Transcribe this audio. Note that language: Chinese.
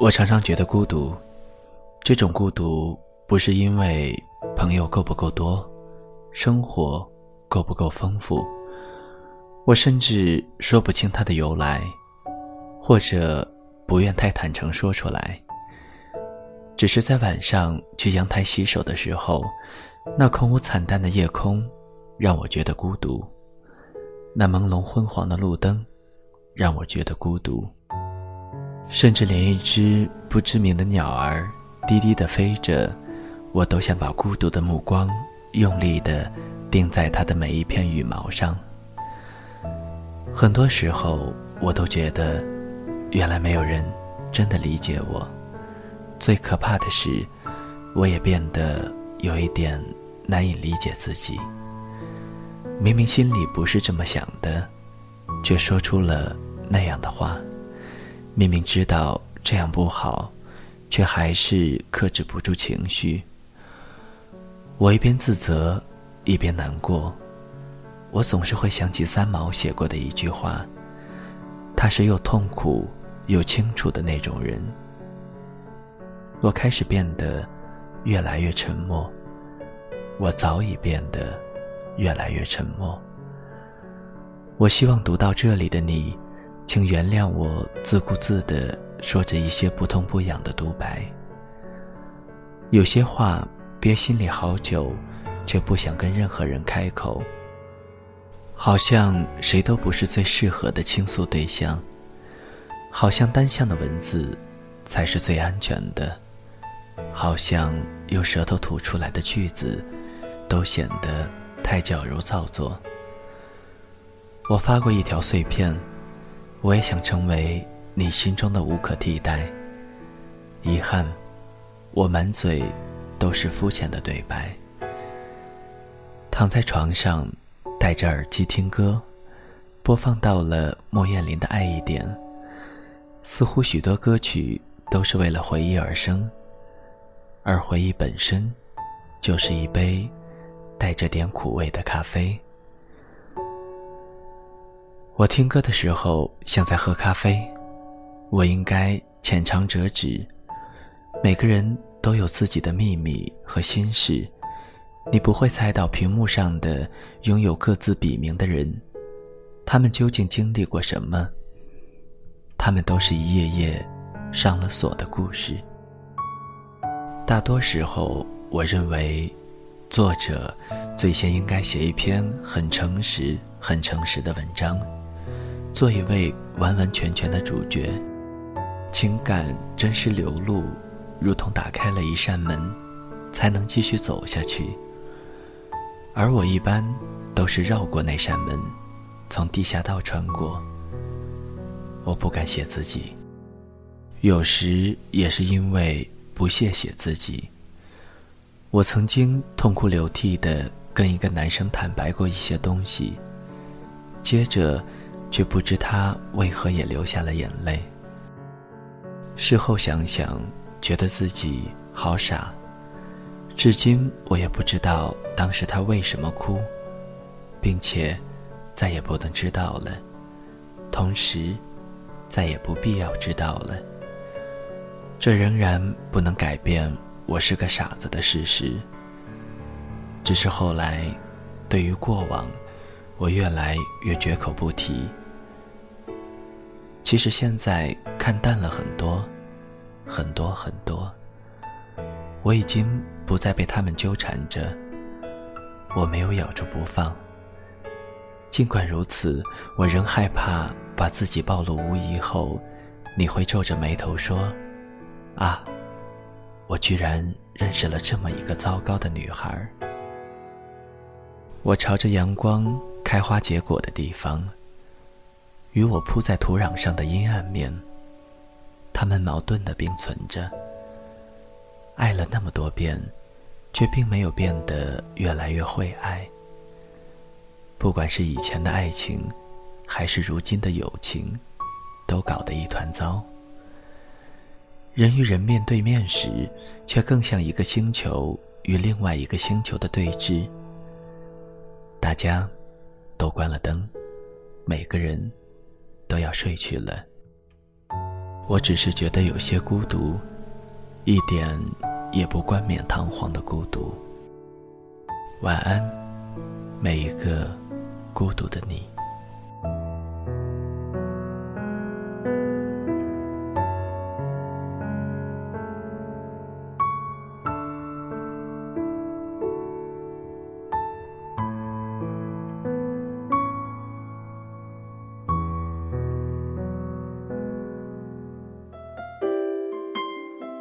我常常觉得孤独，这种孤独不是因为朋友够不够多，生活够不够丰富，我甚至说不清它的由来，或者不愿太坦诚说出来。只是在晚上去阳台洗手的时候，那空无惨淡的夜空，让我觉得孤独；那朦胧昏黄的路灯，让我觉得孤独。甚至连一只不知名的鸟儿低低的飞着，我都想把孤独的目光用力的钉在它的每一片羽毛上。很多时候，我都觉得，原来没有人真的理解我。最可怕的是，我也变得有一点难以理解自己。明明心里不是这么想的，却说出了那样的话；明明知道这样不好，却还是克制不住情绪。我一边自责，一边难过。我总是会想起三毛写过的一句话：“他是又痛苦又清楚的那种人。”我开始变得越来越沉默，我早已变得越来越沉默。我希望读到这里的你，请原谅我自顾自地说着一些不痛不痒的独白。有些话憋心里好久，却不想跟任何人开口。好像谁都不是最适合的倾诉对象，好像单向的文字才是最安全的。好像用舌头吐出来的句子，都显得太矫揉造作。我发过一条碎片，我也想成为你心中的无可替代。遗憾，我满嘴都是肤浅的对白。躺在床上，戴着耳机听歌，播放到了莫艳琳的《爱一点》，似乎许多歌曲都是为了回忆而生。而回忆本身，就是一杯带着点苦味的咖啡。我听歌的时候像在喝咖啡，我应该浅尝辄止。每个人都有自己的秘密和心事，你不会猜到屏幕上的拥有各自笔名的人，他们究竟经历过什么？他们都是一页页上了锁的故事。大多时候，我认为，作者最先应该写一篇很诚实、很诚实的文章，做一位完完全全的主角，情感真实流露，如同打开了一扇门，才能继续走下去。而我一般都是绕过那扇门，从地下道穿过。我不敢写自己，有时也是因为。不屑写自己。我曾经痛哭流涕的跟一个男生坦白过一些东西，接着，却不知他为何也流下了眼泪。事后想想，觉得自己好傻。至今我也不知道当时他为什么哭，并且，再也不能知道了，同时，再也不必要知道了。这仍然不能改变我是个傻子的事实。只是后来，对于过往，我越来越绝口不提。其实现在看淡了很多，很多很多。我已经不再被他们纠缠着，我没有咬住不放。尽管如此，我仍害怕把自己暴露无遗后，你会皱着眉头说。啊！我居然认识了这么一个糟糕的女孩。我朝着阳光开花结果的地方，与我铺在土壤上的阴暗面，他们矛盾的并存着。爱了那么多遍，却并没有变得越来越会爱。不管是以前的爱情，还是如今的友情，都搞得一团糟。人与人面对面时，却更像一个星球与另外一个星球的对峙。大家都关了灯，每个人都要睡去了。我只是觉得有些孤独，一点也不冠冕堂皇的孤独。晚安，每一个孤独的你。